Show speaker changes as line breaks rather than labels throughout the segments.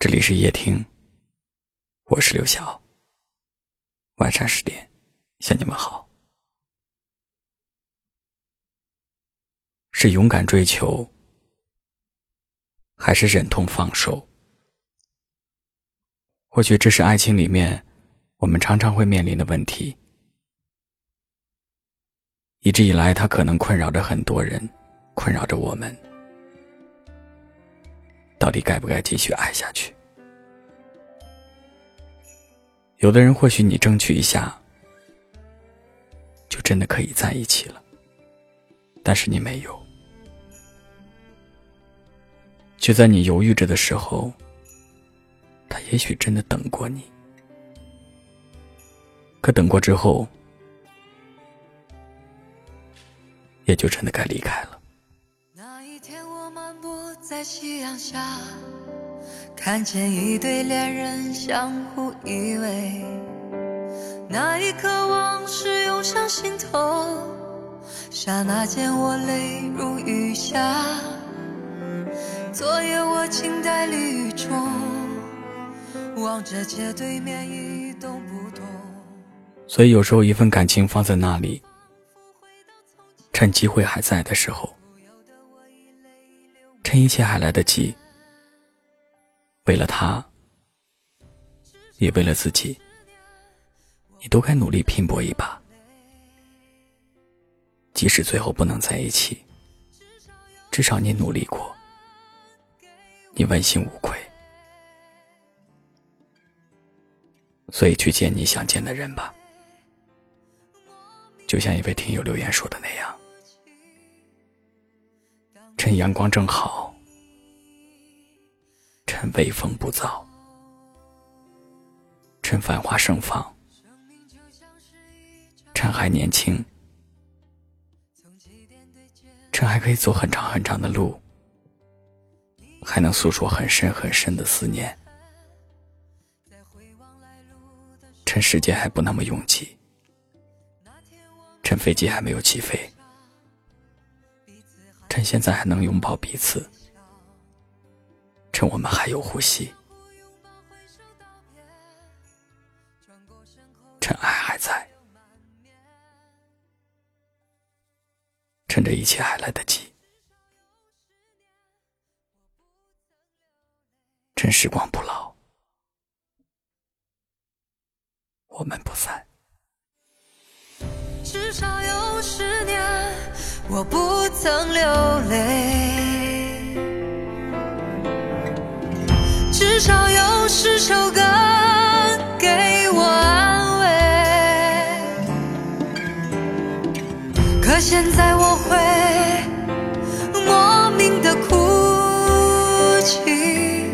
这里是夜听，我是刘晓。晚上十点，向你们好。是勇敢追求，还是忍痛放手？或许这是爱情里面我们常常会面临的问题。一直以来，它可能困扰着很多人，困扰着我们。到底该不该继续爱下去？有的人或许你争取一下，就真的可以在一起了，但是你没有。就在你犹豫着的时候，他也许真的等过你，可等过之后，也就真的该离开了。
在夕阳下，看见一对恋人相互依偎，那一刻往事涌上心头，刹那间我泪如雨下。昨夜我静待雨中，望着街对面一动不动。
所以有时候一份感情放在那里，趁机会还在的时候。一切还来得及，为了他，也为了自己，你都该努力拼搏一把。即使最后不能在一起，至少你努力过，你问心无愧。所以去见你想见的人吧，就像一位听友留言说的那样。趁阳光正好，微风不燥，趁繁花盛放，趁还年轻，趁还可以走很长很长的路，还能诉说很深很深的思念，趁时间还不那么拥挤，趁飞机还没有起飞。趁现在还能拥抱彼此，趁我们还有呼吸，趁爱还在，趁着一切还来得及，趁时光不老，我们不散。
至少有十年。我不曾流泪，至少有十首歌给我安慰。可现在我会莫名的哭泣，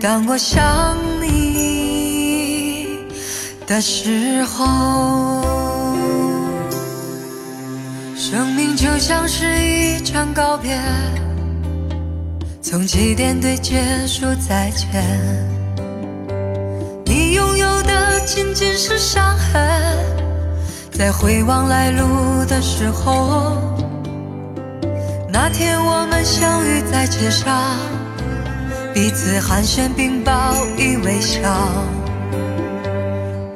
当我想你的时候。生命就像是一场告别，从起点对结束再见。你拥有的仅仅是伤痕，在回望来路的时候，那天我们相遇在街上，彼此寒暄并报以微笑，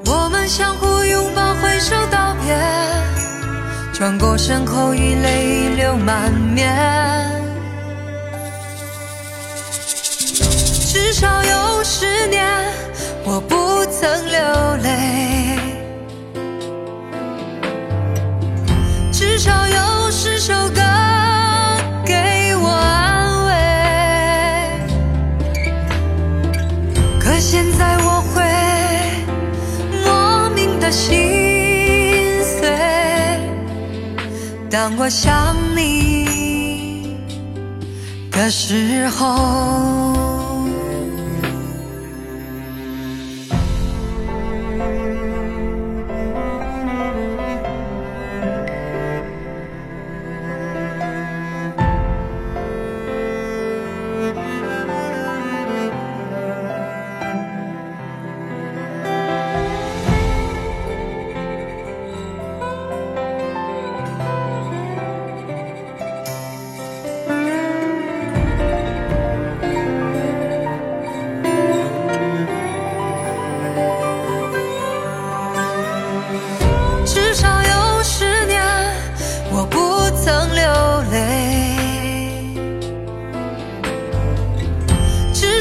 我们相互拥抱挥手道别。转过身，后已泪流满面。我不曾流泪。至少有十首歌给我安慰。可现在我会莫名的心碎。当我想你的时候。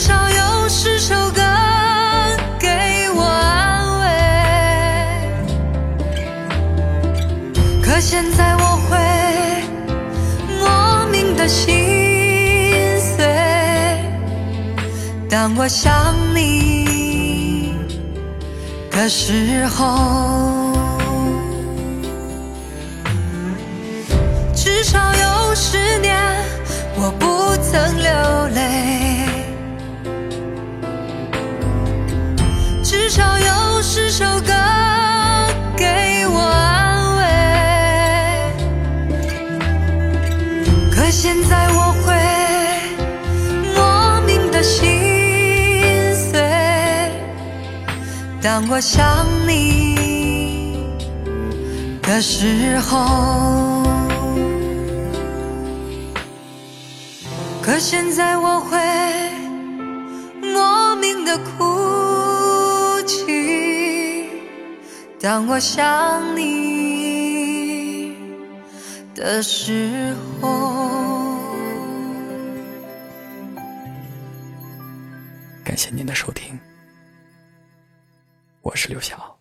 至少有十首歌给我安慰。可现在我会莫名的心碎，当我想你的时候。至少有十年，我不曾流泪。当我想你的时候。可现在我会莫名的哭泣，当我想你的时候。
感谢您的收听，我是刘晓。